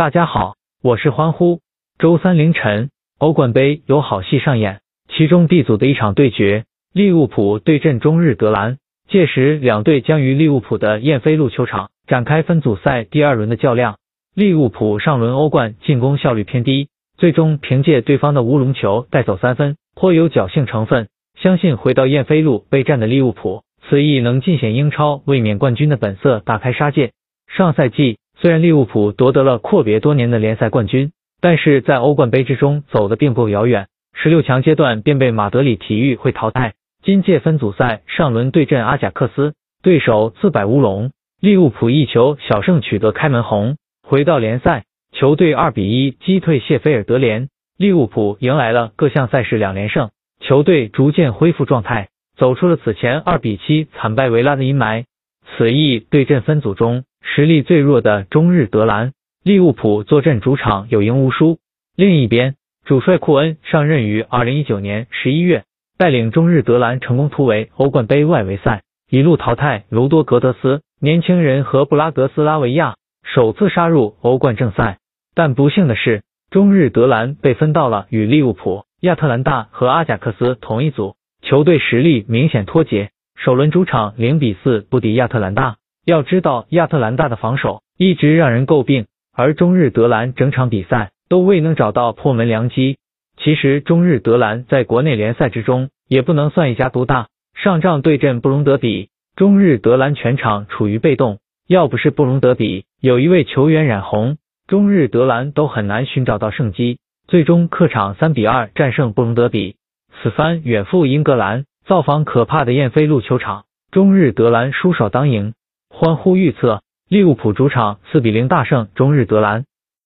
大家好，我是欢呼。周三凌晨，欧冠杯有好戏上演，其中 B 组的一场对决，利物浦对阵中日德兰。届时，两队将于利物浦的燕飞路球场展开分组赛第二轮的较量。利物浦上轮欧冠进攻效率偏低，最终凭借对方的乌龙球带走三分，颇有侥幸成分。相信回到燕飞路备战的利物浦，此役能尽显英超卫冕冠军的本色，大开杀戒。上赛季。虽然利物浦夺得了阔别多年的联赛冠军，但是在欧冠杯之中走得并不遥远，十六强阶段便被马德里体育会淘汰。今届分组赛上轮对阵阿贾克斯，对手自摆乌龙，利物浦一球小胜取得开门红。回到联赛，球队二比一击退谢菲尔德联，利物浦迎来了各项赛事两连胜，球队逐渐恢复状态，走出了此前二比七惨败维拉的阴霾。此役对阵分组中。实力最弱的中日德兰，利物浦坐镇主场有赢无输。另一边，主帅库恩上任于二零一九年十一月，带领中日德兰成功突围欧冠杯外围赛，一路淘汰卢多格德斯年轻人和布拉格斯拉维亚，首次杀入欧冠正赛。但不幸的是，中日德兰被分到了与利物浦、亚特兰大和阿贾克斯同一组，球队实力明显脱节。首轮主场零比四不敌亚特兰大。要知道，亚特兰大的防守一直让人诟病，而中日德兰整场比赛都未能找到破门良机。其实，中日德兰在国内联赛之中也不能算一家独大。上仗对阵布隆德比，中日德兰全场处于被动，要不是布隆德比有一位球员染红，中日德兰都很难寻找到胜机。最终客场三比二战胜布隆德比，此番远赴英格兰造访可怕的燕飞路球场，中日德兰输少当赢。欢呼预测，利物浦主场四比零大胜中日德兰。